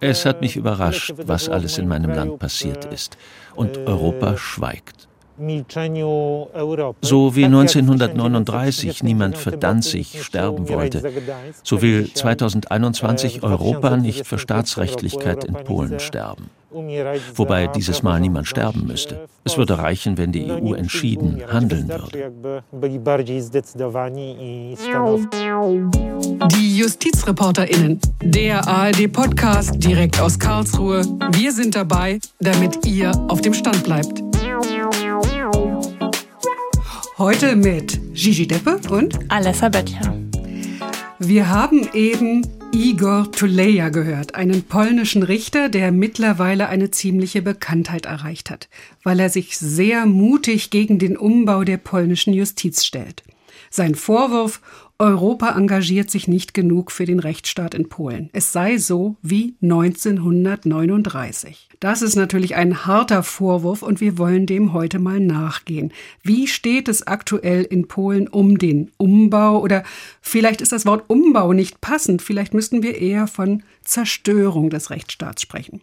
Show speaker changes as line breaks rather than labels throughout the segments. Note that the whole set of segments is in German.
Es hat mich überrascht, was alles in meinem Land passiert ist. Und Europa schweigt. So wie 1939 niemand für Danzig sterben wollte, so will 2021 Europa nicht für Staatsrechtlichkeit in Polen sterben. Wobei dieses Mal niemand sterben müsste. Es würde reichen, wenn die EU entschieden handeln würde.
Die JustizreporterInnen, der ARD-Podcast direkt aus Karlsruhe. Wir sind dabei, damit ihr auf dem Stand bleibt. Heute mit Gigi Deppe und
Alessa Böttcher.
Wir haben eben Igor Tuleja gehört, einen polnischen Richter, der mittlerweile eine ziemliche Bekanntheit erreicht hat, weil er sich sehr mutig gegen den Umbau der polnischen Justiz stellt. Sein Vorwurf, Europa engagiert sich nicht genug für den Rechtsstaat in Polen. Es sei so wie 1939. Das ist natürlich ein harter Vorwurf und wir wollen dem heute mal nachgehen. Wie steht es aktuell in Polen um den Umbau oder vielleicht ist das Wort Umbau nicht passend, vielleicht müssten wir eher von Zerstörung des Rechtsstaats sprechen.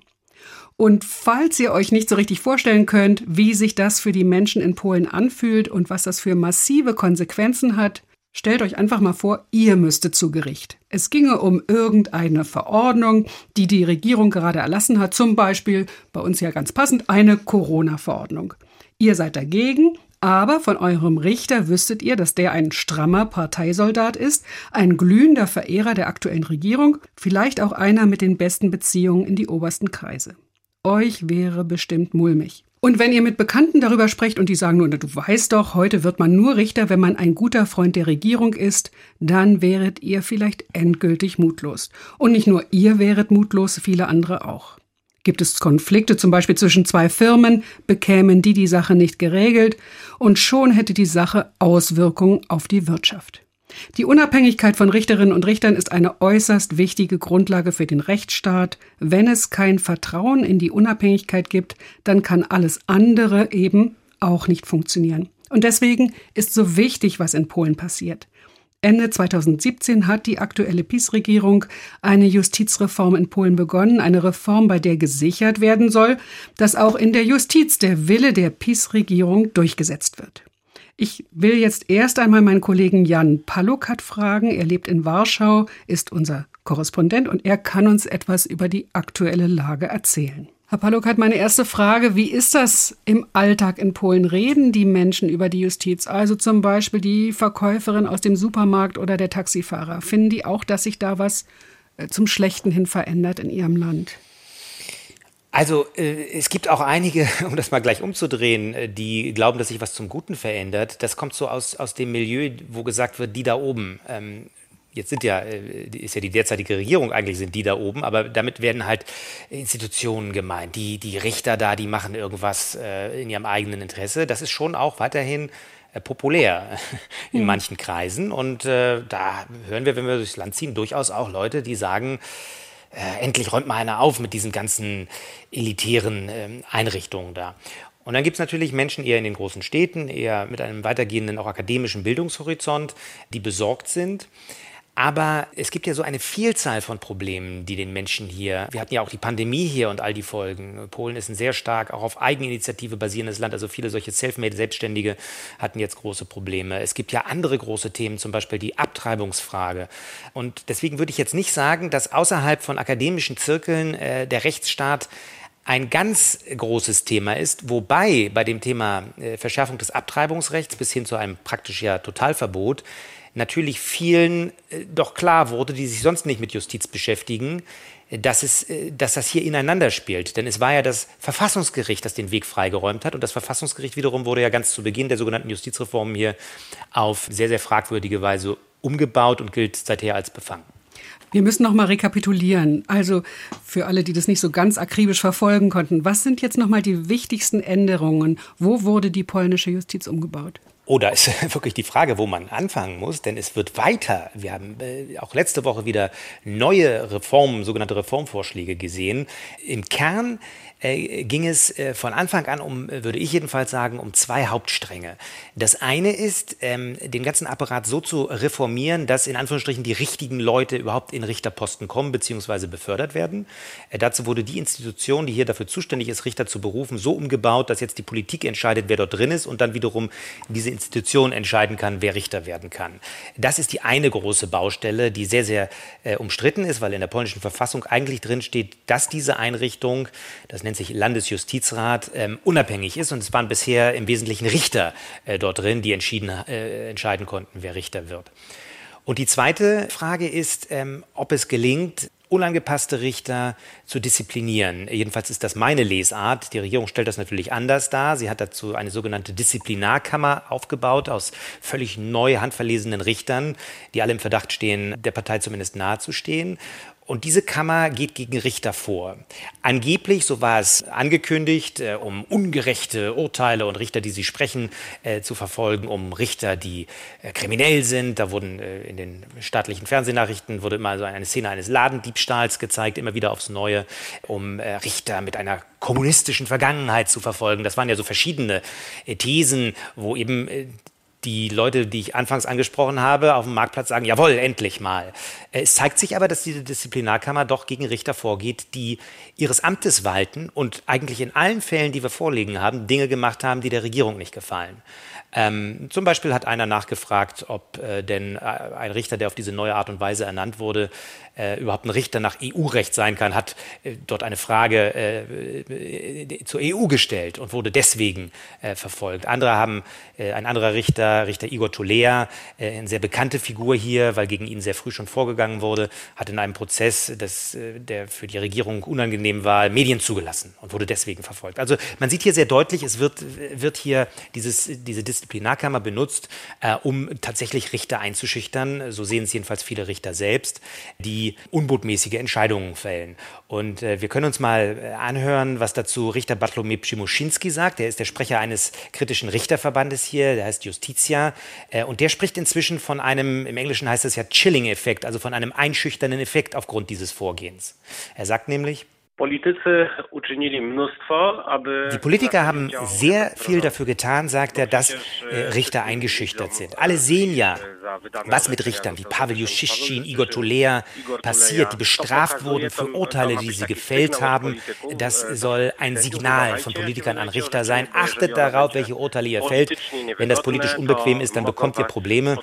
Und falls ihr euch nicht so richtig vorstellen könnt, wie sich das für die Menschen in Polen anfühlt und was das für massive Konsequenzen hat, Stellt euch einfach mal vor, ihr müsstet zu Gericht. Es ginge um irgendeine Verordnung, die die Regierung gerade erlassen hat, zum Beispiel, bei uns ja ganz passend, eine Corona-Verordnung. Ihr seid dagegen, aber von eurem Richter wüsstet ihr, dass der ein strammer Parteisoldat ist, ein glühender Verehrer der aktuellen Regierung, vielleicht auch einer mit den besten Beziehungen in die obersten Kreise. Euch wäre bestimmt mulmig. Und wenn ihr mit Bekannten darüber sprecht und die sagen nur, du weißt doch, heute wird man nur Richter, wenn man ein guter Freund der Regierung ist, dann wäret ihr vielleicht endgültig mutlos. Und nicht nur ihr wäret mutlos, viele andere auch. Gibt es Konflikte zum Beispiel zwischen zwei Firmen, bekämen die die Sache nicht geregelt und schon hätte die Sache Auswirkungen auf die Wirtschaft. Die Unabhängigkeit von Richterinnen und Richtern ist eine äußerst wichtige Grundlage für den Rechtsstaat. Wenn es kein Vertrauen in die Unabhängigkeit gibt, dann kann alles andere eben auch nicht funktionieren. Und deswegen ist so wichtig, was in Polen passiert. Ende 2017 hat die aktuelle PiS-Regierung eine Justizreform in Polen begonnen, eine Reform, bei der gesichert werden soll, dass auch in der Justiz der Wille der PiS-Regierung durchgesetzt wird. Ich will jetzt erst einmal meinen Kollegen Jan Palukat fragen. Er lebt in Warschau, ist unser Korrespondent und er kann uns etwas über die aktuelle Lage erzählen. Herr Palukat, meine erste Frage, wie ist das im Alltag in Polen? Reden die Menschen über die Justiz? Also zum Beispiel die Verkäuferin aus dem Supermarkt oder der Taxifahrer. Finden die auch, dass sich da was äh, zum Schlechten hin verändert in ihrem Land?
Also äh, es gibt auch einige, um das mal gleich umzudrehen, äh, die glauben, dass sich was zum Guten verändert. Das kommt so aus, aus dem Milieu, wo gesagt wird, die da oben. Ähm, jetzt sind ja, äh, ist ja die derzeitige Regierung eigentlich sind die da oben, aber damit werden halt Institutionen gemeint. Die, die Richter da, die machen irgendwas äh, in ihrem eigenen Interesse. Das ist schon auch weiterhin populär in mhm. manchen Kreisen. Und äh, da hören wir, wenn wir durchs Land ziehen, durchaus auch Leute, die sagen, äh, endlich räumt mal einer auf mit diesen ganzen elitären äh, Einrichtungen da. Und dann gibt es natürlich Menschen eher in den großen Städten, eher mit einem weitergehenden, auch akademischen Bildungshorizont, die besorgt sind. Aber es gibt ja so eine Vielzahl von Problemen, die den Menschen hier, wir hatten ja auch die Pandemie hier und all die Folgen. Polen ist ein sehr stark auch auf Eigeninitiative basierendes Land, also viele solche Selfmade-Selbstständige hatten jetzt große Probleme. Es gibt ja andere große Themen, zum Beispiel die Abtreibungsfrage. Und deswegen würde ich jetzt nicht sagen, dass außerhalb von akademischen Zirkeln äh, der Rechtsstaat ein ganz großes Thema ist, wobei bei dem Thema äh, Verschärfung des Abtreibungsrechts bis hin zu einem praktisch ja Totalverbot natürlich vielen äh, doch klar wurde, die sich sonst nicht mit Justiz beschäftigen, äh, dass, es, äh, dass das hier ineinander spielt. Denn es war ja das Verfassungsgericht, das den Weg freigeräumt hat. Und das Verfassungsgericht wiederum wurde ja ganz zu Beginn der sogenannten Justizreform hier auf sehr, sehr fragwürdige Weise umgebaut und gilt seither als befangen.
Wir müssen noch mal rekapitulieren. Also für alle, die das nicht so ganz akribisch verfolgen konnten, was sind jetzt noch mal die wichtigsten Änderungen? Wo wurde die polnische Justiz umgebaut?
Oder ist wirklich die Frage, wo man anfangen muss, denn es wird weiter. Wir haben äh, auch letzte Woche wieder neue Reformen, sogenannte Reformvorschläge gesehen. Im Kern äh, ging es äh, von Anfang an um, würde ich jedenfalls sagen, um zwei Hauptstränge. Das eine ist, ähm, den ganzen Apparat so zu reformieren, dass in Anführungsstrichen die richtigen Leute überhaupt in Richterposten kommen bzw. befördert werden. Dazu wurde die Institution, die hier dafür zuständig ist, Richter zu berufen, so umgebaut, dass jetzt die Politik entscheidet, wer dort drin ist und dann wiederum diese Institution entscheiden kann, wer Richter werden kann. Das ist die eine große Baustelle, die sehr, sehr äh, umstritten ist, weil in der polnischen Verfassung eigentlich drin steht, dass diese Einrichtung, das nennt nennt sich Landesjustizrat, ähm, unabhängig ist. Und es waren bisher im Wesentlichen Richter äh, dort drin, die entschieden, äh, entscheiden konnten, wer Richter wird. Und die zweite Frage ist, ähm, ob es gelingt, unangepasste Richter zu disziplinieren. Jedenfalls ist das meine Lesart. Die Regierung stellt das natürlich anders dar. Sie hat dazu eine sogenannte Disziplinarkammer aufgebaut aus völlig neu handverlesenen Richtern, die alle im Verdacht stehen, der Partei zumindest nahezustehen. Und diese Kammer geht gegen Richter vor. Angeblich, so war es angekündigt, äh, um ungerechte Urteile und Richter, die sie sprechen, äh, zu verfolgen, um Richter, die äh, kriminell sind. Da wurden in den staatlichen Fernsehnachrichten wurde immer so eine Szene eines Ladendiebstahls gezeigt, immer wieder aufs Neue, um Richter mit einer kommunistischen Vergangenheit zu verfolgen. Das waren ja so verschiedene Thesen, wo eben die Leute, die ich anfangs angesprochen habe, auf dem Marktplatz sagen, jawohl, endlich mal. Äh, es zeigt sich aber, dass diese Disziplinarkammer doch gegen Richter vorgeht, die ihres Amtes walten und eigentlich in allen Fällen, die wir vorliegen haben, Dinge gemacht haben, die der Regierung nicht gefallen. Ähm, zum Beispiel hat einer nachgefragt, ob äh, denn äh, ein Richter, der auf diese neue Art und Weise ernannt wurde, äh, überhaupt ein Richter nach EU-Recht sein kann, hat äh, dort eine Frage zur EU gestellt und wurde deswegen verfolgt. Andere haben, ein anderer Richter, Richter Igor Tolea, eine sehr bekannte Figur hier, weil gegen ihn sehr früh schon vorgegangen wurde, hat in einem Prozess, das, der für die Regierung unangenehm war, Medien zugelassen und wurde deswegen verfolgt. Also man sieht hier sehr deutlich, es wird, wird hier dieses, diese Disziplinarkammer benutzt, um tatsächlich Richter einzuschüchtern. So sehen es jedenfalls viele Richter selbst, die unbotmäßige Entscheidungen fällen. Und äh, wir können uns mal äh, anhören, was dazu Richter Bartlomiej Przymuschinski sagt. Er ist der Sprecher eines kritischen Richterverbandes hier, der heißt Justitia. Äh, und der spricht inzwischen von einem, im Englischen heißt es ja Chilling-Effekt, also von einem einschüchternden Effekt aufgrund dieses Vorgehens. Er sagt nämlich, die Politiker haben sehr viel dafür getan, sagt er, dass äh, Richter eingeschüchtert sind. Alle sehen ja, was mit Richtern wie Pavel Juschischin, Igor Tolea passiert, die bestraft wurden für Urteile, die sie gefällt haben. Das soll ein Signal von Politikern an Richter sein. Achtet darauf, welche Urteile ihr fällt. Wenn das politisch unbequem ist, dann bekommt ihr Probleme.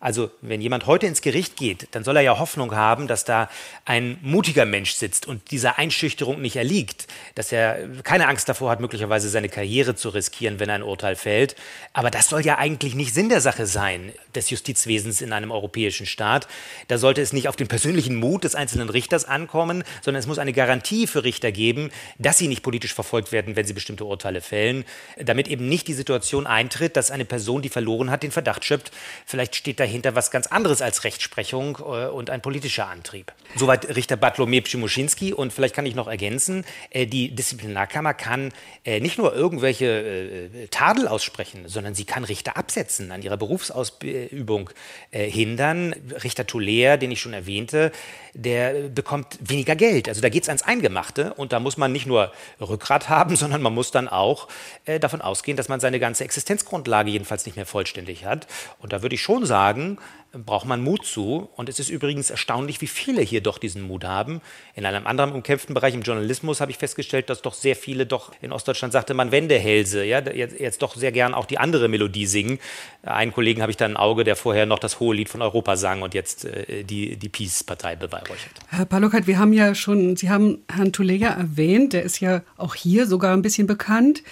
Also, wenn jemand heute ins Gericht geht, dann soll er ja Hoffnung haben, dass da ein mutiger Mensch sitzt und dieser Einschüchterung nicht erliegt, dass er keine Angst davor hat, möglicherweise seine Karriere zu riskieren, wenn ein Urteil fällt. Aber das soll ja eigentlich nicht Sinn der Sache sein, des Justizwesens in einem europäischen Staat. Da sollte es nicht auf den persönlichen Mut des einzelnen Richters ankommen, sondern es muss eine Garantie für Richter geben, dass sie nicht politisch verfolgt werden, wenn sie bestimmte Urteile fällen, damit eben nicht die Situation eintritt, dass eine Person, die verloren hat, den Verdacht schöpft, vielleicht steht dahinter was ganz anderes als Rechtsprechung äh, und ein politischer Antrieb. Soweit Richter Bartlomiej Pschimuschinski und vielleicht kann ich noch ergänzen, äh, die Disziplinarkammer kann äh, nicht nur irgendwelche Tadel aussprechen, sondern sie kann Richter absetzen, an ihrer Berufsausübung hindern. Richter Tuller, den ich schon erwähnte, der bekommt weniger Geld. Also da geht es ans Eingemachte und da muss man nicht nur Rückgrat haben, sondern man muss dann auch davon ausgehen, dass man seine ganze Existenzgrundlage jedenfalls nicht mehr vollständig hat. Und da würde ich schon sagen, braucht man Mut zu. Und es ist übrigens erstaunlich, wie viele hier doch diesen Mut haben. In einem anderen umkämpften Bereich im Journalismus habe ich festgestellt, dass doch sehr viele doch in Ostdeutschland sagte man Wendehälse, ja, jetzt, jetzt doch sehr gern auch die andere Melodie singen. Einen Kollegen habe ich da ein Auge, der vorher noch das hohe Lied von Europa sang und jetzt äh, die, die Peace-Partei beweihräuchert.
Herr Palokat, wir haben ja schon, Sie haben Herrn Tuleja erwähnt, der ist ja auch hier sogar ein bisschen bekannt.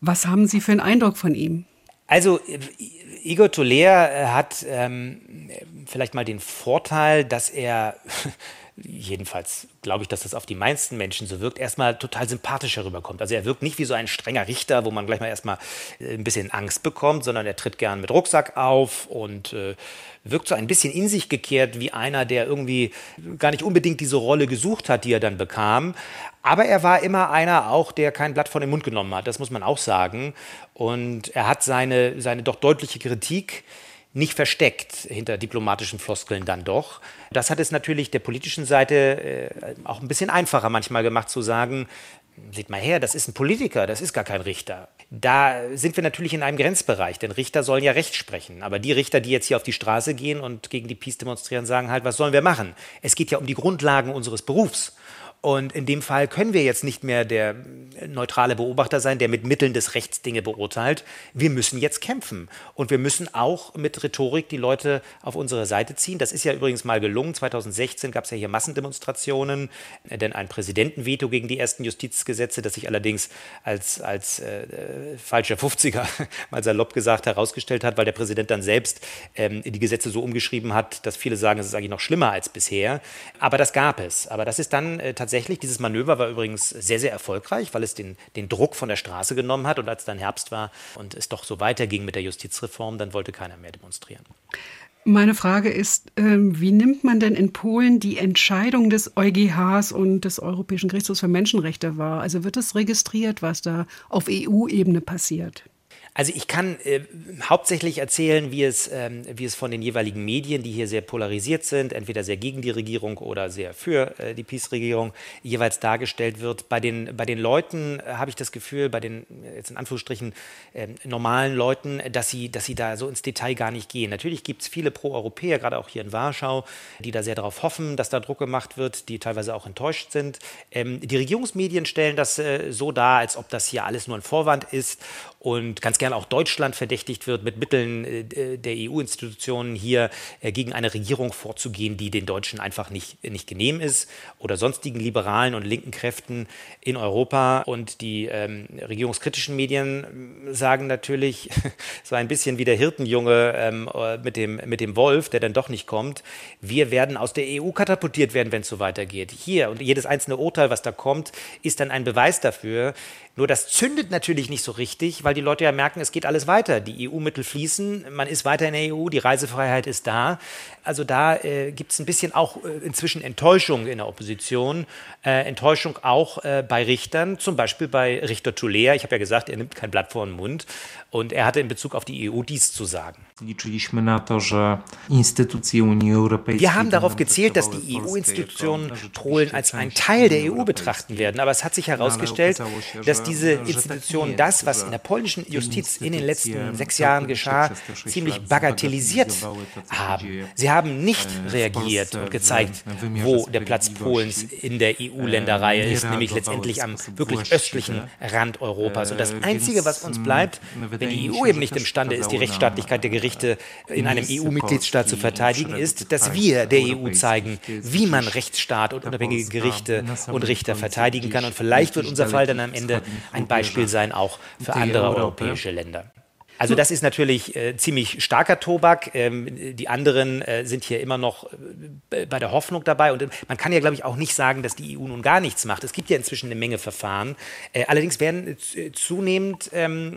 Was haben Sie für einen Eindruck von ihm?
Also Igor Toler äh, hat ähm, vielleicht mal den Vorteil, dass er jedenfalls glaube ich, dass das auf die meisten Menschen so wirkt, erstmal total sympathisch herüberkommt. Also er wirkt nicht wie so ein strenger Richter, wo man gleich mal erstmal äh, ein bisschen Angst bekommt, sondern er tritt gern mit Rucksack auf und äh, wirkt so ein bisschen in sich gekehrt wie einer, der irgendwie gar nicht unbedingt diese Rolle gesucht hat, die er dann bekam. Aber er war immer einer auch, der kein Blatt von den Mund genommen hat, das muss man auch sagen. Und er hat seine, seine doch deutliche Kritik nicht versteckt hinter diplomatischen Floskeln dann doch. Das hat es natürlich der politischen Seite äh, auch ein bisschen einfacher manchmal gemacht zu sagen, seht mal her, das ist ein Politiker, das ist gar kein Richter. Da sind wir natürlich in einem Grenzbereich, denn Richter sollen ja Recht sprechen. Aber die Richter, die jetzt hier auf die Straße gehen und gegen die Peace demonstrieren, sagen halt, was sollen wir machen? Es geht ja um die Grundlagen unseres Berufs. Und in dem Fall können wir jetzt nicht mehr der neutrale Beobachter sein, der mit Mitteln des Rechts Dinge beurteilt. Wir müssen jetzt kämpfen. Und wir müssen auch mit Rhetorik die Leute auf unsere Seite ziehen. Das ist ja übrigens mal gelungen. 2016 gab es ja hier Massendemonstrationen, denn ein Präsidentenveto gegen die ersten Justizgesetze, das sich allerdings als, als äh, falscher 50er, mal salopp gesagt, herausgestellt hat, weil der Präsident dann selbst ähm, die Gesetze so umgeschrieben hat, dass viele sagen, es ist eigentlich noch schlimmer als bisher. Aber das gab es. Aber das ist dann äh, tatsächlich tatsächlich, dieses Manöver war übrigens sehr, sehr erfolgreich, weil es den, den Druck von der Straße genommen hat. Und als dann Herbst war und es doch so weiterging mit der Justizreform, dann wollte keiner mehr demonstrieren.
Meine Frage ist, ähm, wie nimmt man denn in Polen die Entscheidung des EuGHs und des Europäischen Gerichtshofs für Menschenrechte wahr? Also wird es registriert, was da auf EU-Ebene passiert?
Also ich kann äh, hauptsächlich erzählen, wie es, ähm, wie es von den jeweiligen Medien, die hier sehr polarisiert sind, entweder sehr gegen die Regierung oder sehr für äh, die Peace-Regierung, jeweils dargestellt wird. Bei den, bei den Leuten äh, habe ich das Gefühl, bei den jetzt in Anführungsstrichen äh, normalen Leuten, dass sie, dass sie da so ins Detail gar nicht gehen. Natürlich gibt es viele Pro-Europäer, gerade auch hier in Warschau, die da sehr darauf hoffen, dass da Druck gemacht wird, die teilweise auch enttäuscht sind. Ähm, die Regierungsmedien stellen das äh, so dar, als ob das hier alles nur ein Vorwand ist und ganz gerne auch Deutschland verdächtigt wird, mit Mitteln äh, der EU-Institutionen hier äh, gegen eine Regierung vorzugehen, die den Deutschen einfach nicht, nicht genehm ist oder sonstigen liberalen und linken Kräften in Europa. Und die ähm, regierungskritischen Medien äh, sagen natürlich, so ein bisschen wie der Hirtenjunge ähm, mit, dem, mit dem Wolf, der dann doch nicht kommt, wir werden aus der EU katapultiert werden, wenn es so weitergeht. Hier und jedes einzelne Urteil, was da kommt, ist dann ein Beweis dafür, nur das zündet natürlich nicht so richtig, weil die Leute ja merken, es geht alles weiter. Die EU-Mittel fließen, man ist weiter in der EU, die Reisefreiheit ist da. Also da äh, gibt es ein bisschen auch äh, inzwischen Enttäuschung in der Opposition, äh, Enttäuschung auch äh, bei Richtern, zum Beispiel bei Richter Tulea. Ich habe ja gesagt, er nimmt kein Blatt vor den Mund und er hatte in Bezug auf die EU dies zu sagen. Wir haben darauf gezählt, dass die EU-Institutionen Polen als einen Teil der EU betrachten werden. Aber es hat sich herausgestellt, dass diese Institutionen das, was in der polnischen Justiz in den letzten sechs Jahren geschah, ziemlich bagatellisiert haben. Sie haben nicht reagiert und gezeigt, wo der Platz Polens in der EU-Länderreihe ist, nämlich letztendlich am wirklich östlichen Rand Europas. Und das Einzige, was uns bleibt, wenn die EU eben nicht imstande ist, die Rechtsstaatlichkeit der Gerichte in einem EU-Mitgliedstaat zu verteidigen, ist, dass wir der EU zeigen, wie man Rechtsstaat und unabhängige Gerichte und Richter verteidigen kann. Und vielleicht wird unser Fall dann am Ende ein Beispiel sein, auch für andere europäische Länder. Also das ist natürlich äh, ziemlich starker Tobak. Ähm, die anderen äh, sind hier immer noch äh, bei der Hoffnung dabei. Und man kann ja, glaube ich, auch nicht sagen, dass die EU nun gar nichts macht. Es gibt ja inzwischen eine Menge Verfahren. Äh, allerdings werden äh, zunehmend ähm,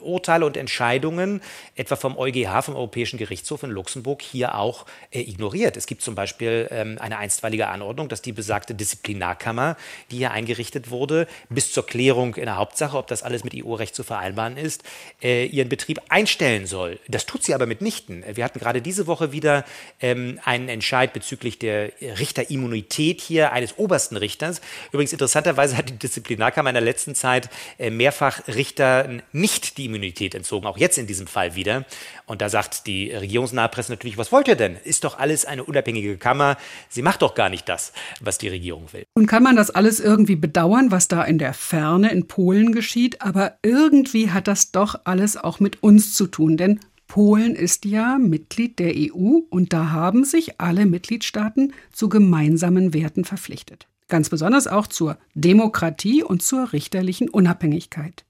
Urteile und Entscheidungen, etwa vom EuGH, vom Europäischen Gerichtshof in Luxemburg, hier auch äh, ignoriert. Es gibt zum Beispiel ähm, eine einstweilige Anordnung, dass die besagte Disziplinarkammer, die hier eingerichtet wurde, bis zur Klärung in der Hauptsache, ob das alles mit EU-Recht zu vereinbaren ist, ihren Betrieb einstellen soll. Das tut sie aber mitnichten. Wir hatten gerade diese Woche wieder ähm, einen Entscheid bezüglich der Richterimmunität hier eines obersten Richters. Übrigens interessanterweise hat die Disziplinarkammer in der letzten Zeit äh, mehrfach Richtern nicht die Immunität entzogen, auch jetzt in diesem Fall wieder. Und da sagt die regierungsnahe Presse natürlich, was wollt ihr denn? Ist doch alles eine unabhängige Kammer. Sie macht doch gar nicht das, was die Regierung will.
Und kann man das alles irgendwie bedauern, was da in der Ferne in Polen geschieht? Aber irgendwie hat das doch alles auch mit uns zu tun, denn Polen ist ja Mitglied der EU und da haben sich alle Mitgliedstaaten zu gemeinsamen Werten verpflichtet. Ganz besonders auch zur Demokratie und zur richterlichen Unabhängigkeit.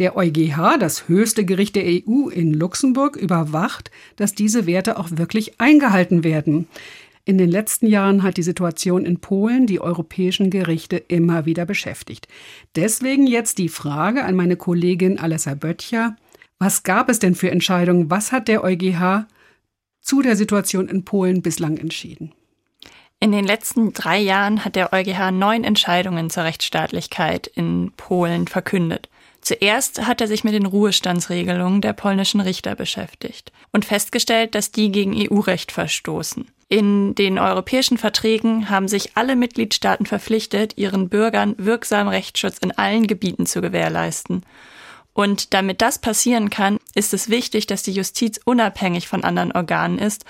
Der EuGH, das höchste Gericht der EU in Luxemburg, überwacht, dass diese Werte auch wirklich eingehalten werden. In den letzten Jahren hat die Situation in Polen die europäischen Gerichte immer wieder beschäftigt. Deswegen jetzt die Frage an meine Kollegin Alessa Böttcher. Was gab es denn für Entscheidungen? Was hat der EuGH zu der Situation in Polen bislang entschieden?
In den letzten drei Jahren hat der EuGH neun Entscheidungen zur Rechtsstaatlichkeit in Polen verkündet. Zuerst hat er sich mit den Ruhestandsregelungen der polnischen Richter beschäftigt und festgestellt, dass die gegen EU-Recht verstoßen. In den europäischen Verträgen haben sich alle Mitgliedstaaten verpflichtet, ihren Bürgern wirksamen Rechtsschutz in allen Gebieten zu gewährleisten. Und damit das passieren kann, ist es wichtig, dass die Justiz unabhängig von anderen Organen ist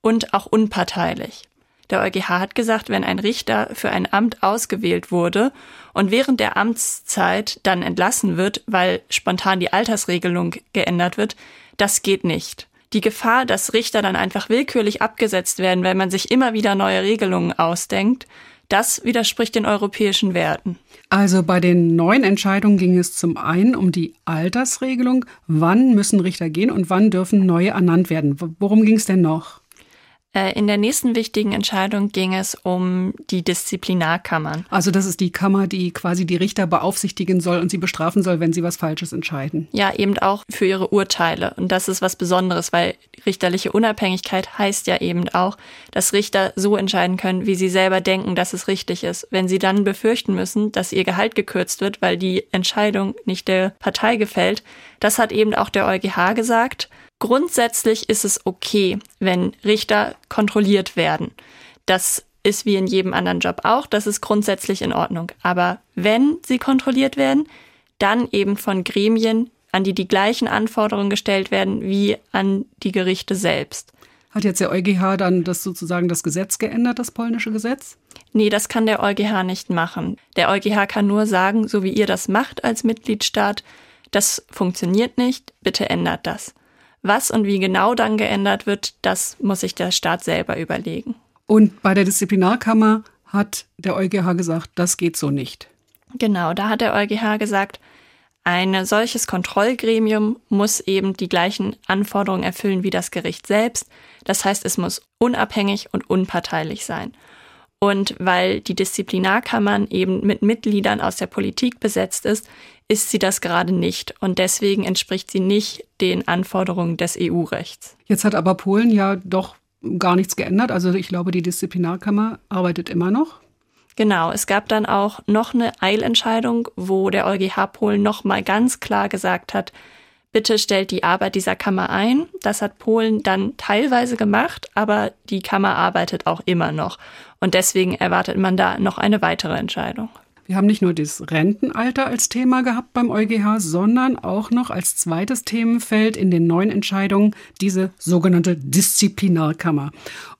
und auch unparteilich. Der EuGH hat gesagt, wenn ein Richter für ein Amt ausgewählt wurde und während der Amtszeit dann entlassen wird, weil spontan die Altersregelung geändert wird, das geht nicht. Die Gefahr, dass Richter dann einfach willkürlich abgesetzt werden, weil man sich immer wieder neue Regelungen ausdenkt, das widerspricht den europäischen Werten.
Also bei den neuen Entscheidungen ging es zum einen um die Altersregelung, wann müssen Richter gehen und wann dürfen neue ernannt werden. Worum ging es denn noch?
Äh, in der nächsten wichtigen Entscheidung ging es um die Disziplinarkammern.
Also das ist die Kammer, die quasi die Richter beaufsichtigen soll und sie bestrafen soll, wenn sie was Falsches entscheiden.
Ja, eben auch für ihre Urteile. Und das ist was Besonderes, weil richterliche Unabhängigkeit heißt ja eben auch, dass Richter so entscheiden können, wie sie selber denken, dass es richtig ist. Wenn sie dann befürchten müssen, dass ihr Gehalt gekürzt wird, weil die Entscheidung nicht der Partei gefällt, das hat eben auch der EuGH gesagt. Grundsätzlich ist es okay, wenn Richter kontrolliert werden. Das ist wie in jedem anderen Job auch, das ist grundsätzlich in Ordnung. Aber wenn sie kontrolliert werden, dann eben von Gremien, an die die gleichen Anforderungen gestellt werden wie an die Gerichte selbst.
Hat jetzt der EuGH dann das sozusagen das Gesetz geändert, das polnische Gesetz?
Nee, das kann der EuGH nicht machen. Der EuGH kann nur sagen, so wie ihr das macht als Mitgliedstaat, das funktioniert nicht, bitte ändert das. Was und wie genau dann geändert wird, das muss sich der Staat selber überlegen.
Und bei der Disziplinarkammer hat der EuGH gesagt, das geht so nicht.
Genau, da hat der EuGH gesagt, ein solches Kontrollgremium muss eben die gleichen Anforderungen erfüllen wie das Gericht selbst. Das heißt, es muss unabhängig und unparteilich sein. Und weil die Disziplinarkammern eben mit Mitgliedern aus der Politik besetzt ist, ist sie das gerade nicht. Und deswegen entspricht sie nicht den Anforderungen des EU-Rechts.
Jetzt hat aber Polen ja doch gar nichts geändert. Also ich glaube, die Disziplinarkammer arbeitet immer noch.
Genau, es gab dann auch noch eine Eilentscheidung, wo der EuGH Polen noch mal ganz klar gesagt hat, bitte stellt die Arbeit dieser Kammer ein. Das hat Polen dann teilweise gemacht, aber die Kammer arbeitet auch immer noch. Und deswegen erwartet man da noch eine weitere Entscheidung.
Wir haben nicht nur das Rentenalter als Thema gehabt beim EuGH, sondern auch noch als zweites Themenfeld in den neuen Entscheidungen diese sogenannte Disziplinarkammer.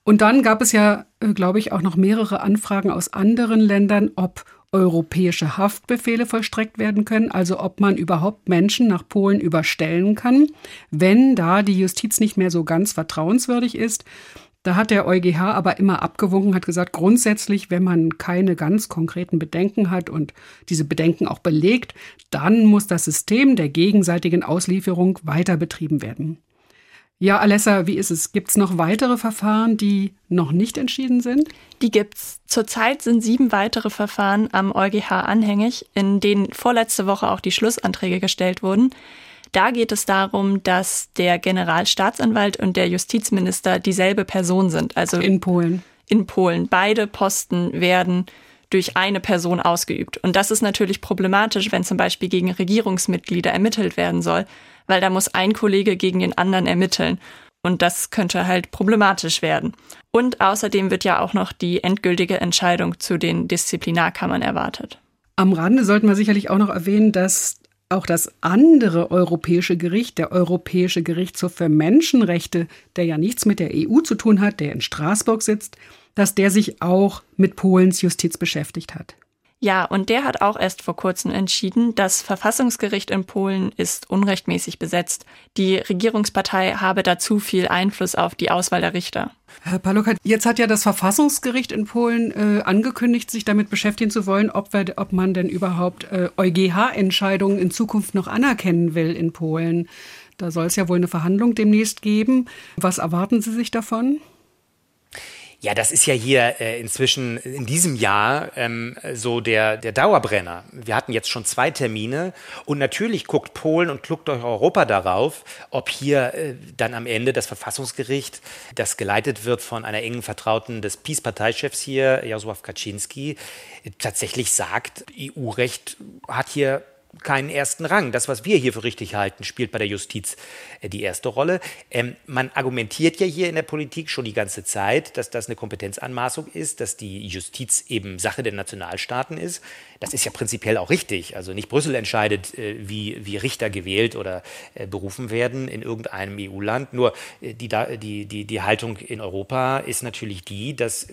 Und dann gab es ja, äh, glaube ich, auch noch mehrere Anfragen aus anderen Ländern, ob europäische Haftbefehle vollstreckt werden können, also ob man überhaupt Menschen nach Polen überstellen kann, wenn da die Justiz nicht mehr so ganz vertrauenswürdig ist. Da hat der EuGH aber immer abgewunken, hat gesagt, grundsätzlich, wenn man keine ganz konkreten Bedenken hat und diese Bedenken auch belegt, dann muss das System der gegenseitigen Auslieferung weiter betrieben werden. Ja, Alessa, wie ist es? Gibt es noch weitere Verfahren, die noch nicht entschieden sind?
Die gibt's. Zurzeit sind sieben weitere Verfahren am EuGH anhängig, in denen vorletzte Woche auch die Schlussanträge gestellt wurden. Da geht es darum, dass der Generalstaatsanwalt und der Justizminister dieselbe Person sind.
Also in Polen.
In Polen. Beide Posten werden durch eine Person ausgeübt. Und das ist natürlich problematisch, wenn zum Beispiel gegen Regierungsmitglieder ermittelt werden soll, weil da muss ein Kollege gegen den anderen ermitteln. Und das könnte halt problematisch werden. Und außerdem wird ja auch noch die endgültige Entscheidung zu den Disziplinarkammern erwartet.
Am Rande sollten wir sicherlich auch noch erwähnen, dass auch das andere europäische Gericht, der Europäische Gerichtshof für Menschenrechte, der ja nichts mit der EU zu tun hat, der in Straßburg sitzt, dass der sich auch mit Polens Justiz beschäftigt hat.
Ja, und der hat auch erst vor kurzem entschieden, das Verfassungsgericht in Polen ist unrechtmäßig besetzt. Die Regierungspartei habe da zu viel Einfluss auf die Auswahl der Richter.
Herr Palukat, jetzt hat ja das Verfassungsgericht in Polen äh, angekündigt, sich damit beschäftigen zu wollen, ob, wir, ob man denn überhaupt äh, EuGH-Entscheidungen in Zukunft noch anerkennen will in Polen. Da soll es ja wohl eine Verhandlung demnächst geben. Was erwarten Sie sich davon?
Ja, das ist ja hier äh, inzwischen in diesem Jahr ähm, so der, der Dauerbrenner. Wir hatten jetzt schon zwei Termine und natürlich guckt Polen und guckt auch Europa darauf, ob hier äh, dann am Ende das Verfassungsgericht, das geleitet wird von einer engen Vertrauten des Peace-Parteichefs hier, Jarosław Kaczynski, tatsächlich sagt, EU-Recht hat hier keinen ersten Rang. Das, was wir hier für richtig halten, spielt bei der Justiz äh, die erste Rolle. Ähm, man argumentiert ja hier in der Politik schon die ganze Zeit, dass das eine Kompetenzanmaßung ist, dass die Justiz eben Sache der Nationalstaaten ist. Das ist ja prinzipiell auch richtig. Also nicht Brüssel entscheidet, äh, wie, wie Richter gewählt oder äh, berufen werden in irgendeinem EU-Land. Nur äh, die, die, die, die Haltung in Europa ist natürlich die, dass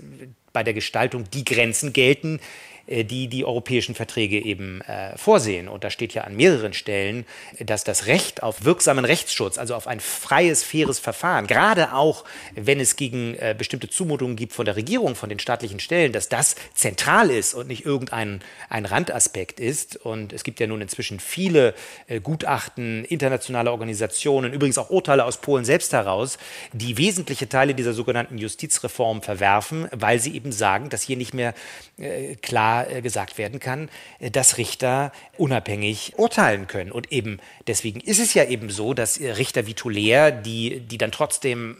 bei der Gestaltung die Grenzen gelten, äh, die die europäischen Verträge eben äh, vorsehen. Und da steht ja an mehreren Stellen, dass das Recht auf wirksamen Rechtsschutz, also auf ein freies, faires Verfahren, gerade auch wenn es gegen äh, bestimmte Zumutungen gibt von der Regierung, von den staatlichen Stellen, dass das zentral ist und nicht irgendein ein Randaspekt ist. Und es gibt ja nun inzwischen viele äh, Gutachten internationaler Organisationen, übrigens auch Urteile aus Polen selbst heraus, die wesentliche Teile dieser sogenannten Justizreform verwerfen, weil sie eben sagen, dass hier nicht mehr äh, äh, gesagt werden kann, äh, dass Richter unabhängig urteilen können. Und eben deswegen ist es ja eben so, dass äh, Richter wie Toller, die, die dann trotzdem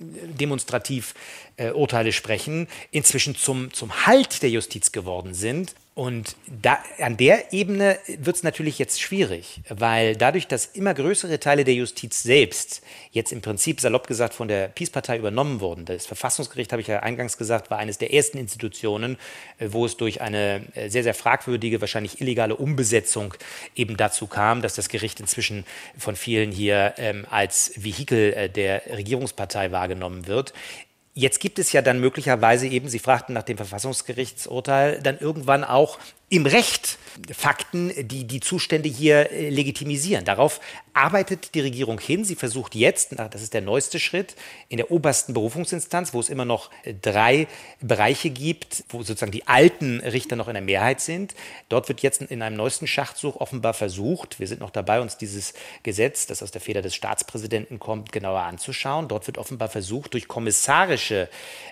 demonstrativ äh, Urteile sprechen, inzwischen zum, zum Halt der Justiz geworden sind und da, an der Ebene wird es natürlich jetzt schwierig, weil dadurch, dass immer größere Teile der Justiz selbst jetzt im Prinzip salopp gesagt von der Peace-Partei übernommen wurden. Das Verfassungsgericht, habe ich ja eingangs gesagt, war eines der ersten Institutionen, äh, wo es durch eine äh, sehr, sehr fragwürdige, wahrscheinlich illegale Umbesetzung eben dazu kam, dass das Gericht inzwischen von vielen hier ähm, als Vehikel äh, der Regierungspartei wahrgenommen wird. Jetzt gibt es ja dann möglicherweise eben, Sie fragten nach dem Verfassungsgerichtsurteil, dann irgendwann auch im Recht Fakten, die die Zustände hier äh, legitimisieren. Darauf arbeitet die Regierung hin. Sie versucht jetzt, das ist der neueste Schritt, in der obersten Berufungsinstanz, wo es immer noch äh, drei Bereiche gibt, wo sozusagen die alten Richter noch in der Mehrheit sind. Dort wird jetzt in einem neuesten Schachzug offenbar versucht, wir sind noch dabei, uns dieses Gesetz, das aus der Feder des Staatspräsidenten kommt, genauer anzuschauen. Dort wird offenbar versucht, durch kommissarische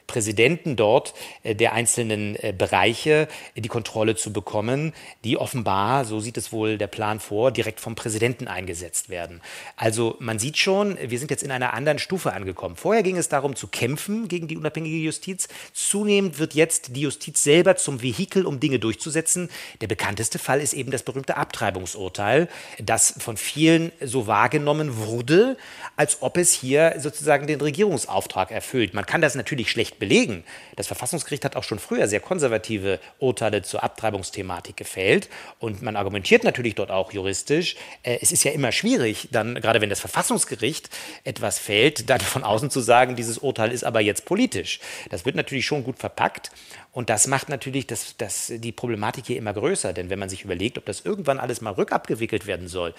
Präsidenten dort äh, der einzelnen Bereiche die Kontrolle zu bekommen bekommen, die offenbar, so sieht es wohl der Plan vor, direkt vom Präsidenten eingesetzt werden. Also man sieht schon, wir sind jetzt in einer anderen Stufe angekommen. Vorher ging es darum zu kämpfen gegen die unabhängige Justiz. Zunehmend wird jetzt die Justiz selber zum Vehikel, um Dinge durchzusetzen. Der bekannteste Fall ist eben das berühmte Abtreibungsurteil, das von vielen so wahrgenommen wurde, als ob es hier sozusagen den Regierungsauftrag erfüllt. Man kann das natürlich schlecht belegen. Das Verfassungsgericht hat auch schon früher sehr konservative Urteile zur Abtreibungsthematik Thematik gefällt. Und man argumentiert natürlich dort auch juristisch. Äh, es ist ja immer schwierig, dann, gerade wenn das Verfassungsgericht etwas fällt, dann von außen zu sagen, dieses Urteil ist aber jetzt politisch. Das wird natürlich schon gut verpackt. Und das macht natürlich das, das, die Problematik hier immer größer. Denn wenn man sich überlegt, ob das irgendwann alles mal rückabgewickelt werden soll,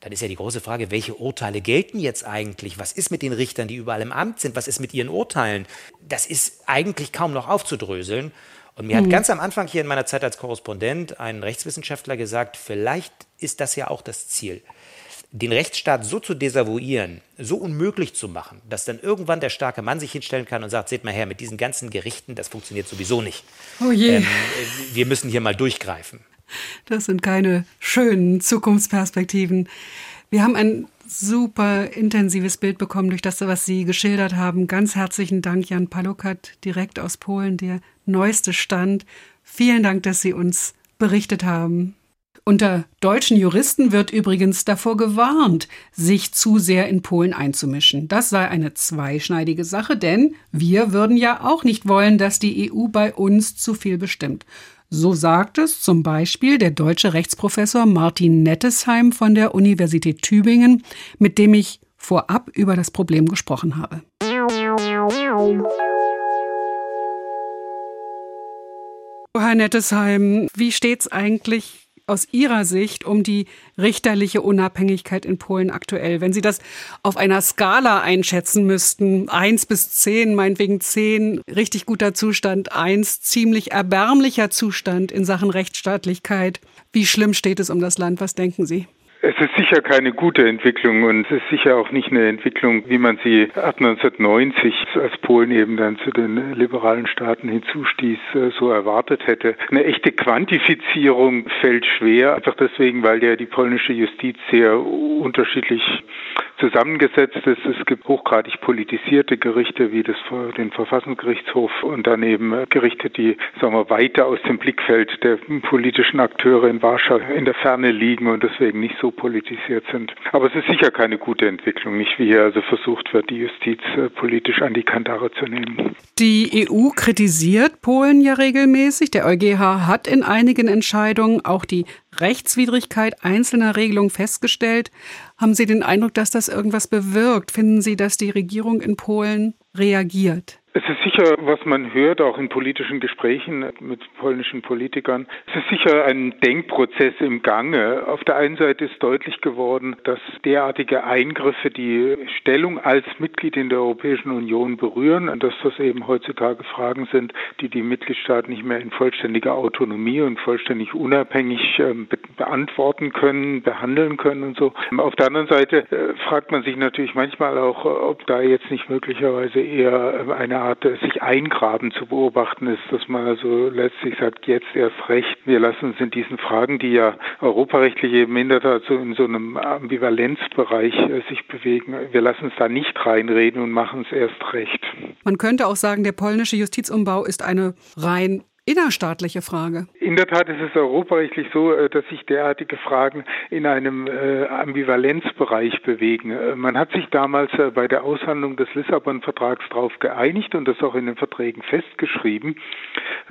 dann ist ja die große Frage, welche Urteile gelten jetzt eigentlich? Was ist mit den Richtern, die überall im Amt sind? Was ist mit ihren Urteilen? Das ist eigentlich kaum noch aufzudröseln. Und mir mhm. hat ganz am Anfang hier in meiner Zeit als Korrespondent ein Rechtswissenschaftler gesagt, vielleicht ist das ja auch das Ziel. Den Rechtsstaat so zu desavouieren, so unmöglich zu machen, dass dann irgendwann der starke Mann sich hinstellen kann und sagt, seht mal her, mit diesen ganzen Gerichten, das funktioniert sowieso nicht.
Oh je. Ähm,
wir müssen hier mal durchgreifen.
Das sind keine schönen Zukunftsperspektiven. Wir haben ein super intensives Bild bekommen durch das, was Sie geschildert haben. Ganz herzlichen Dank, Jan Palukat, direkt aus Polen, der neueste Stand. Vielen Dank, dass Sie uns berichtet haben. Unter deutschen Juristen wird übrigens davor gewarnt, sich zu sehr in Polen einzumischen. Das sei eine zweischneidige Sache, denn wir würden ja auch nicht wollen, dass die EU bei uns zu viel bestimmt. So sagt es zum Beispiel der deutsche Rechtsprofessor Martin Nettesheim von der Universität Tübingen, mit dem ich vorab über das Problem gesprochen habe. Herr Nettesheim, wie steht es eigentlich aus Ihrer Sicht um die richterliche Unabhängigkeit in Polen aktuell? Wenn Sie das auf einer Skala einschätzen müssten, eins bis zehn, meinetwegen zehn, richtig guter Zustand, eins, ziemlich erbärmlicher Zustand in Sachen Rechtsstaatlichkeit. Wie schlimm steht es um das Land? Was denken Sie?
Es ist sicher keine gute Entwicklung und es ist sicher auch nicht eine Entwicklung, wie man sie ab 1990, als Polen eben dann zu den liberalen Staaten hinzustieß, äh, so erwartet hätte. Eine echte Quantifizierung fällt schwer, einfach deswegen, weil ja die polnische Justiz sehr unterschiedlich zusammengesetzt ist. Es gibt hochgradig politisierte Gerichte wie das, den Verfassungsgerichtshof und daneben Gerichte, die sagen wir, weiter aus dem Blickfeld der politischen Akteure in Warschau in der Ferne liegen und deswegen nicht so politisiert sind. Aber es ist sicher keine gute Entwicklung, nicht wie hier also versucht wird, die Justiz äh, politisch an die Kandare zu nehmen.
Die EU kritisiert Polen ja regelmäßig. Der EuGH hat in einigen Entscheidungen auch die Rechtswidrigkeit einzelner Regelungen festgestellt. Haben Sie den Eindruck, dass das irgendwas bewirkt? Finden Sie, dass die Regierung in Polen reagiert?
Es ist sicher, was man hört, auch in politischen Gesprächen mit polnischen Politikern, es ist sicher ein Denkprozess im Gange. Auf der einen Seite ist deutlich geworden, dass derartige Eingriffe die Stellung als Mitglied in der Europäischen Union berühren und dass das eben heutzutage Fragen sind, die die Mitgliedstaaten nicht mehr in vollständiger Autonomie und vollständig unabhängig ähm, beantworten können, behandeln können und so. Auf der anderen Seite äh, fragt man sich natürlich manchmal auch, ob da jetzt nicht möglicherweise eher äh, eine Art sich eingraben zu beobachten ist, dass man also letztlich sagt, jetzt erst recht, wir lassen uns in diesen Fragen, die ja europarechtlich eben in der Tat so in so einem Ambivalenzbereich äh, sich bewegen, wir lassen uns da nicht reinreden und machen es erst recht.
Man könnte auch sagen, der polnische Justizumbau ist eine rein innerstaatliche Frage.
In der Tat ist es europarechtlich so, äh, dass sich derartige Fragen in einem äh, Ambivalenzbereich bewegen. Äh, man hat sich damals bei der Aushandlung des Lissabon-Vertrags darauf geeinigt und das auch in den Verträgen festgeschrieben,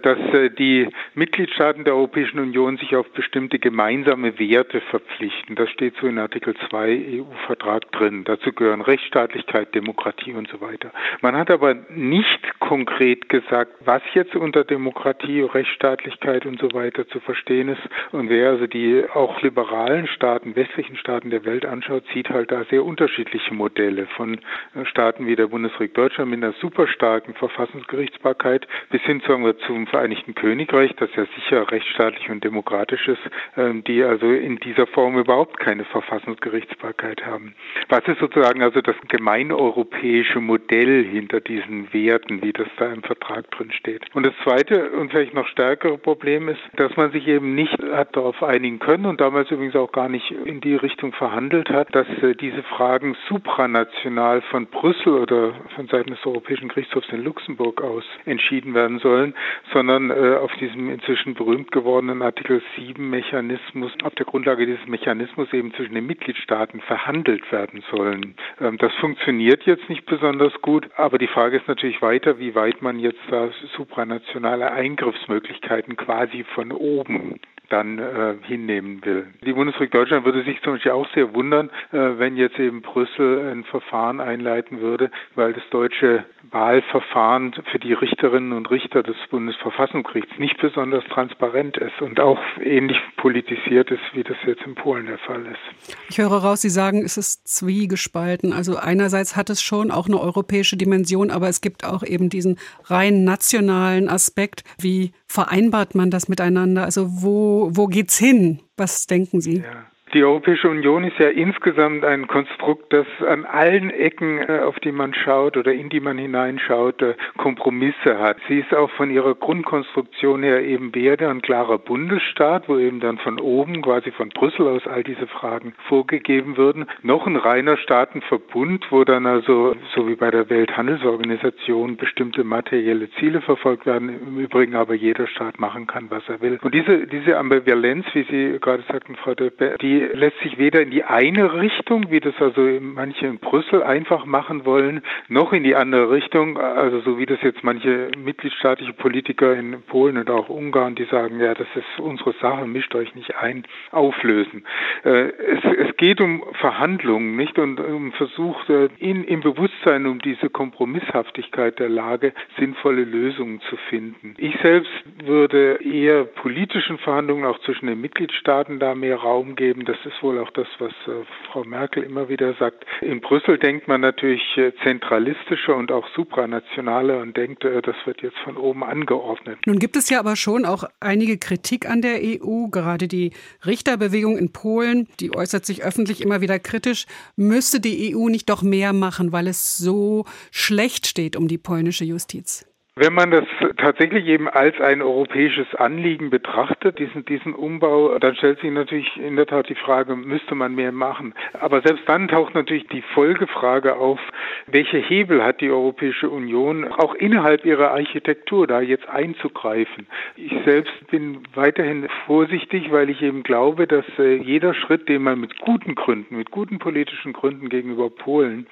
dass die Mitgliedstaaten der Europäischen Union sich auf bestimmte gemeinsame Werte verpflichten. Das steht so in Artikel 2 EU-Vertrag drin. Dazu gehören Rechtsstaatlichkeit, Demokratie und so weiter. Man hat aber nicht konkret gesagt, was jetzt unter Demokratie Demokratie, Rechtsstaatlichkeit und so weiter zu verstehen ist. Und wer also die auch liberalen Staaten, westlichen Staaten der Welt anschaut, sieht halt da sehr unterschiedliche Modelle von äh, Staaten wie der Bundesrepublik Deutschland mit einer super starken Verfassungsgerichtsbarkeit bis hin sagen wir, zum Vereinigten Königreich, das ja sicher rechtsstaatlich und demokratisch ist, ähm, die also in dieser Form überhaupt keine Verfassungsgerichtsbarkeit haben. Was ist sozusagen also das gemeineuropäische Modell hinter diesen Werten, wie das da im Vertrag drin steht? Und das Zweite, und vielleicht noch stärkere Problem ist, dass man sich eben nicht hat darauf einigen können und damals übrigens auch gar nicht in die Richtung verhandelt hat, dass äh, diese Fragen supranational von Brüssel oder von Seiten des Europäischen Gerichtshofs in Luxemburg aus entschieden werden sollen, sondern äh, auf diesem inzwischen berühmt gewordenen Artikel 7 Mechanismus, auf der Grundlage dieses Mechanismus eben zwischen den Mitgliedstaaten verhandelt werden sollen. Ähm, das funktioniert jetzt nicht besonders gut, aber die Frage ist natürlich weiter, wie weit man jetzt da supranationale Eingriff Eingriffsmöglichkeiten quasi von oben dann äh, hinnehmen will. Die Bundesrepublik Deutschland würde sich zum Beispiel auch sehr wundern, äh, wenn jetzt eben Brüssel ein Verfahren einleiten würde, weil das deutsche Wahlverfahren für die Richterinnen und Richter des Bundesverfassungsgerichts nicht besonders transparent ist und auch ähnlich politisiert ist, wie das jetzt in Polen der Fall ist.
Ich höre raus, Sie sagen, es ist zwiegespalten. Also einerseits hat es schon auch eine europäische Dimension, aber es gibt auch eben diesen rein nationalen Aspekt. Wie vereinbart man das miteinander? Also wo, wo geht's hin? Was denken Sie?
Ja. Die Europäische Union ist ja insgesamt ein Konstrukt, das an allen Ecken, äh, auf die man schaut oder in die man hineinschaut, äh, Kompromisse hat. Sie ist auch von ihrer Grundkonstruktion her eben weder ein klarer Bundesstaat, wo eben dann von oben, quasi von Brüssel aus all diese Fragen vorgegeben würden, noch ein reiner Staatenverbund, wo dann also, so wie bei der Welthandelsorganisation, bestimmte materielle Ziele verfolgt werden, im Übrigen aber jeder Staat machen kann, was er will. Und diese, diese Ambivalenz, wie Sie gerade sagten, Frau Döppe, die die lässt sich weder in die eine Richtung, wie das also manche in Brüssel einfach machen wollen, noch in die andere Richtung, also so wie das jetzt manche mitgliedstaatliche Politiker in Polen und auch Ungarn, die sagen, ja, das ist unsere Sache, mischt euch nicht ein, auflösen. Äh, es, es geht um Verhandlungen, nicht? Und um Versuch, äh, in, im Bewusstsein um diese Kompromisshaftigkeit der Lage sinnvolle Lösungen zu finden. Ich selbst würde eher politischen Verhandlungen auch zwischen den Mitgliedstaaten da mehr Raum geben. Das ist wohl auch das, was äh, Frau Merkel immer wieder sagt. In Brüssel denkt man natürlich äh, zentralistischer und auch supranationaler und denkt, äh, das wird jetzt von oben angeordnet.
Nun gibt es ja aber schon auch einige Kritik an der EU, gerade die Richterbewegung in Polen, die äußert sich öffentlich immer wieder kritisch. Müsste die EU nicht doch mehr machen, weil es so schlecht steht um die polnische Justiz?
Wenn man das tatsächlich eben als ein europäisches Anliegen betrachtet, diesen, diesen Umbau, dann stellt sich natürlich in der Tat die Frage, müsste man mehr machen. Aber selbst dann taucht natürlich die Folgefrage auf, welche Hebel hat die Europäische Union auch innerhalb ihrer Architektur da jetzt einzugreifen? Ich selbst bin weiterhin vorsichtig, weil ich eben glaube, dass äh, jeder Schritt, den man mit guten Gründen, mit guten politischen Gründen gegenüber Polen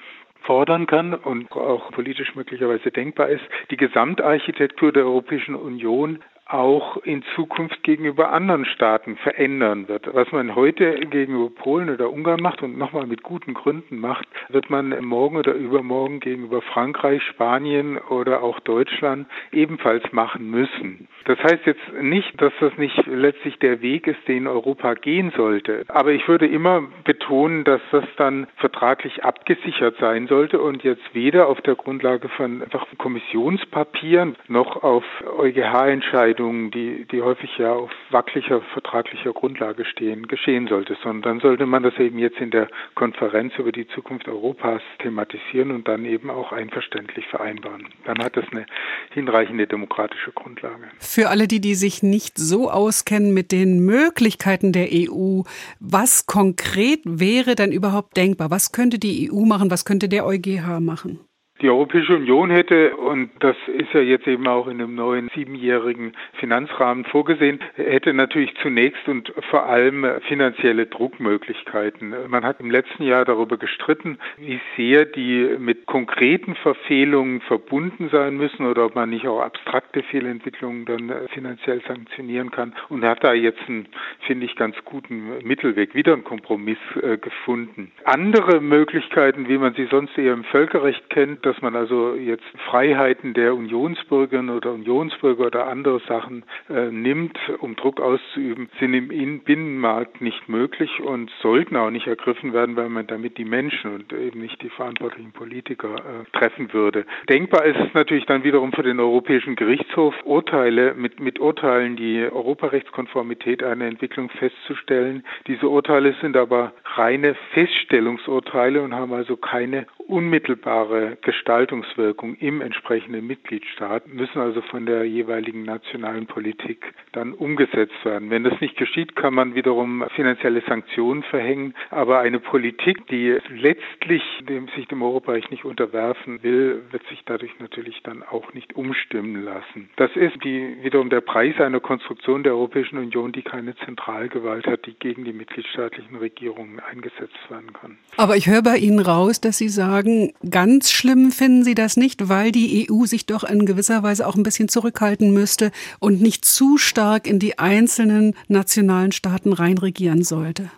fordern kann und auch politisch möglicherweise denkbar ist, die Gesamtarchitektur der Europäischen Union auch in Zukunft gegenüber anderen Staaten verändern wird. Was man heute gegenüber Polen oder Ungarn macht und nochmal mit guten Gründen macht, wird man morgen oder übermorgen gegenüber Frankreich, Spanien oder auch Deutschland ebenfalls machen müssen. Das heißt jetzt nicht, dass das nicht letztlich der Weg ist, den Europa gehen sollte. Aber ich würde immer betonen, dass das dann vertraglich abgesichert sein sollte und jetzt weder auf der Grundlage von einfach Kommissionspapieren noch auf EuGH-Entscheidungen Entscheidungen, die, die häufig ja auf wackeliger vertraglicher Grundlage stehen, geschehen sollte, sondern dann sollte man das eben jetzt in der Konferenz über die Zukunft Europas thematisieren und dann eben auch einverständlich vereinbaren. Dann hat das eine hinreichende demokratische Grundlage.
Für alle, die, die sich nicht so auskennen mit den Möglichkeiten der EU, was konkret wäre denn überhaupt denkbar? Was könnte die EU machen? Was könnte der EuGH machen?
Die Europäische Union hätte, und das ist ja jetzt eben auch in einem neuen siebenjährigen Finanzrahmen vorgesehen, hätte natürlich zunächst und vor allem finanzielle Druckmöglichkeiten. Man hat im letzten Jahr darüber gestritten, wie sehr die mit konkreten Verfehlungen verbunden sein müssen oder ob man nicht auch abstrakte Fehlentwicklungen dann finanziell sanktionieren kann und hat da jetzt einen, finde ich, ganz guten Mittelweg, wieder einen Kompromiss äh, gefunden. Andere Möglichkeiten, wie man sie sonst eher im Völkerrecht kennt, dass man also jetzt Freiheiten der Unionsbürgerinnen oder Unionsbürger oder andere Sachen äh, nimmt, um Druck auszuüben, sind im Binnenmarkt nicht möglich und sollten auch nicht ergriffen werden, weil man damit die Menschen und eben nicht die verantwortlichen Politiker äh, treffen würde. Denkbar ist es natürlich dann wiederum für den Europäischen Gerichtshof, Urteile mit, mit Urteilen die Europarechtskonformität einer Entwicklung festzustellen. Diese Urteile sind aber reine Feststellungsurteile und haben also keine unmittelbare Gestaltungswirkung im entsprechenden Mitgliedstaat, müssen also von der jeweiligen nationalen Politik dann umgesetzt werden. Wenn das nicht geschieht, kann man wiederum finanzielle Sanktionen verhängen, aber eine Politik, die letztlich dem, sich dem Europarecht nicht unterwerfen will, wird sich dadurch natürlich dann auch nicht umstimmen lassen. Das ist die, wiederum der Preis einer Konstruktion der Europäischen Union, die keine Zentralgewalt hat, die gegen die mitgliedstaatlichen Regierungen eingesetzt werden kann.
Aber ich höre bei Ihnen raus, dass Sie sagen, sagen, ganz schlimm finden Sie das nicht, weil die EU sich doch in gewisser Weise auch ein bisschen zurückhalten müsste und nicht zu stark in die einzelnen nationalen Staaten reinregieren sollte.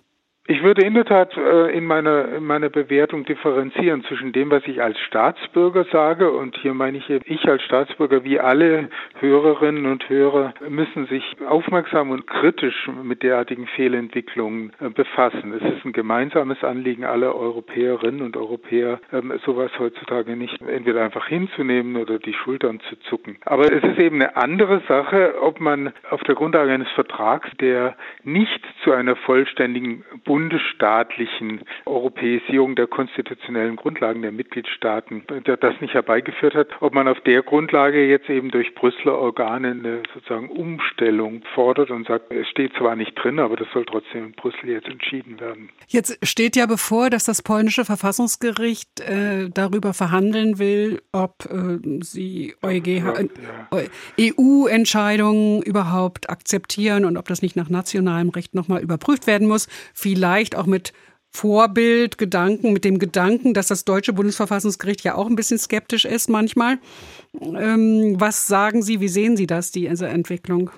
Ich würde in der Tat äh, in meiner, in meiner Bewertung differenzieren zwischen dem, was ich als Staatsbürger sage, und hier meine ich, ich als Staatsbürger wie alle Hörerinnen und Hörer müssen sich aufmerksam und kritisch mit derartigen Fehlentwicklungen äh, befassen. Es ist ein gemeinsames Anliegen aller Europäerinnen und Europäer, ähm, sowas heutzutage nicht entweder einfach hinzunehmen oder die Schultern zu zucken. Aber es ist eben eine andere Sache, ob man auf der Grundlage eines Vertrags, der nicht zu einer vollständigen bundesstaatlichen Europäisierung der konstitutionellen Grundlagen der Mitgliedstaaten, der das nicht herbeigeführt hat, ob man auf der Grundlage jetzt eben durch Brüsseler Organe eine sozusagen Umstellung fordert und sagt, es steht zwar nicht drin, aber das soll trotzdem in Brüssel jetzt entschieden werden.
Jetzt steht ja bevor, dass das polnische Verfassungsgericht äh, darüber verhandeln will, ob äh, sie EuGH, äh, EU-Entscheidungen überhaupt akzeptieren und ob das nicht nach nationalem Recht nochmal überprüft werden muss. Vielleicht vielleicht auch mit Vorbild, Gedanken, mit dem Gedanken, dass das deutsche Bundesverfassungsgericht ja auch ein bisschen skeptisch ist manchmal. Ähm, was sagen Sie, wie sehen Sie das, diese Entwicklung?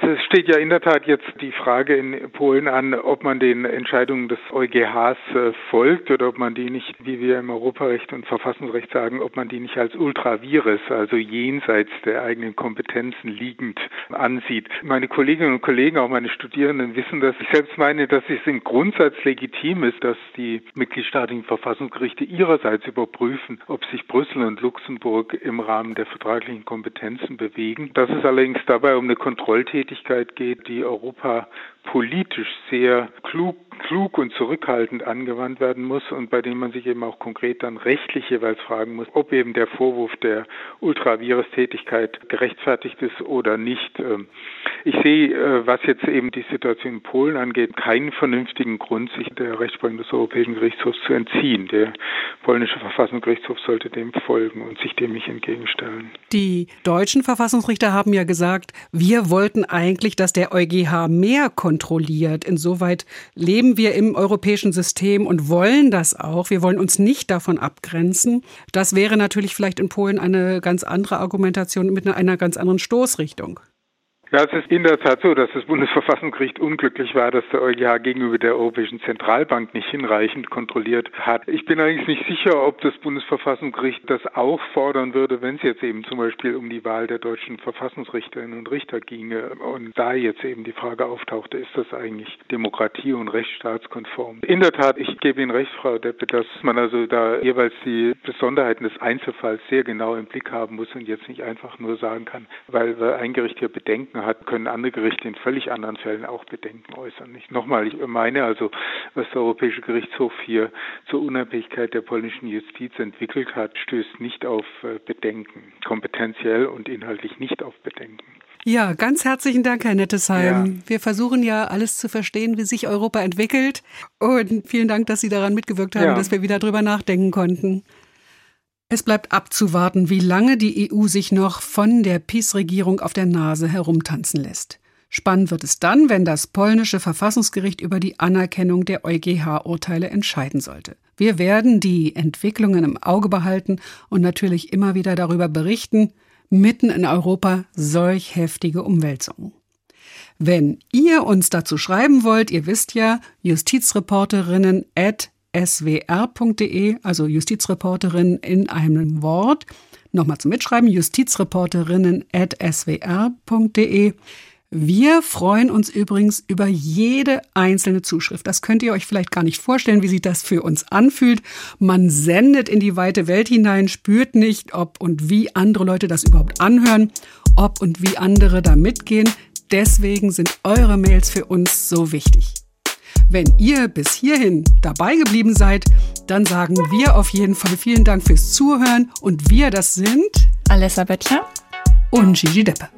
Es steht ja in der Tat jetzt die Frage in Polen an, ob man den Entscheidungen des EuGHs äh, folgt oder ob man die nicht, wie wir im Europarecht und Verfassungsrecht sagen, ob man die nicht als ultravires, also jenseits der eigenen Kompetenzen liegend ansieht. Meine Kolleginnen und Kollegen, auch meine Studierenden wissen das. Ich selbst meine, dass es im Grundsatz legitim ist, dass die mitgliedstaatlichen Verfassungsgerichte ihrerseits überprüfen, ob sich Brüssel und Luxemburg im Rahmen der vertraglichen Kompetenzen bewegen. Dass es allerdings dabei um eine Kontrolltätigkeit Tätigkeit geht, die Europa politisch sehr klug, klug und zurückhaltend angewandt werden muss und bei dem man sich eben auch konkret dann rechtlich jeweils fragen muss, ob eben der Vorwurf der Ultravirus-Tätigkeit gerechtfertigt ist oder nicht. Ähm, ich sehe, äh, was jetzt eben die Situation in Polen angeht, keinen vernünftigen Grund, sich der Rechtsprechung des Europäischen Gerichtshofs zu entziehen. Der polnische Verfassungsgerichtshof sollte dem folgen und sich dem nicht entgegenstellen.
Die deutschen Verfassungsrichter haben ja gesagt, wir wollten eigentlich, dass der EuGH mehr kontrolliert. Insoweit leben wir im europäischen System und wollen das auch. Wir wollen uns nicht davon abgrenzen. Das wäre natürlich vielleicht in Polen eine ganz andere Argumentation mit einer ganz anderen Stoßrichtung.
Ja, es ist in der Tat so, dass das Bundesverfassungsgericht unglücklich war, dass der EuGH gegenüber der Europäischen Zentralbank nicht hinreichend kontrolliert hat. Ich bin eigentlich nicht sicher, ob das Bundesverfassungsgericht das auch fordern würde, wenn es jetzt eben zum Beispiel um die Wahl der deutschen Verfassungsrichterinnen und Richter ginge und da jetzt eben die Frage auftauchte, ist das eigentlich Demokratie- und rechtsstaatskonform? In der Tat, ich gebe Ihnen recht, Frau Deppe, dass man also da jeweils die Besonderheiten des Einzelfalls sehr genau im Blick haben muss und jetzt nicht einfach nur sagen kann, weil ein Gericht hier Bedenken hat, können andere Gerichte in völlig anderen Fällen auch Bedenken äußern. Nicht nochmal, ich meine also, was der Europäische Gerichtshof hier zur Unabhängigkeit der polnischen Justiz entwickelt hat, stößt nicht auf äh, Bedenken, kompetenziell und inhaltlich nicht auf Bedenken.
Ja, ganz herzlichen Dank, Herr Nettesheim. Ja. Wir versuchen ja alles zu verstehen, wie sich Europa entwickelt. Und vielen Dank, dass Sie daran mitgewirkt haben, ja. dass wir wieder drüber nachdenken konnten. Es bleibt abzuwarten, wie lange die EU sich noch von der PiS-Regierung auf der Nase herumtanzen lässt. Spannend wird es dann, wenn das polnische Verfassungsgericht über die Anerkennung der EuGH-Urteile entscheiden sollte. Wir werden die Entwicklungen im Auge behalten und natürlich immer wieder darüber berichten, mitten in Europa solch heftige Umwälzungen. Wenn ihr uns dazu schreiben wollt, ihr wisst ja, Justizreporterinnen at swr.de, also Justizreporterin in einem Wort. Nochmal zum Mitschreiben, justizreporterinnen at swr.de. Wir freuen uns übrigens über jede einzelne Zuschrift. Das könnt ihr euch vielleicht gar nicht vorstellen, wie sich das für uns anfühlt. Man sendet in die weite Welt hinein, spürt nicht, ob und wie andere Leute das überhaupt anhören, ob und wie andere da mitgehen. Deswegen sind eure Mails für uns so wichtig. Wenn ihr bis hierhin dabei geblieben seid, dann sagen wir auf jeden Fall vielen Dank fürs Zuhören und wir, das sind
Alessa Böttcher
und Gigi Deppe.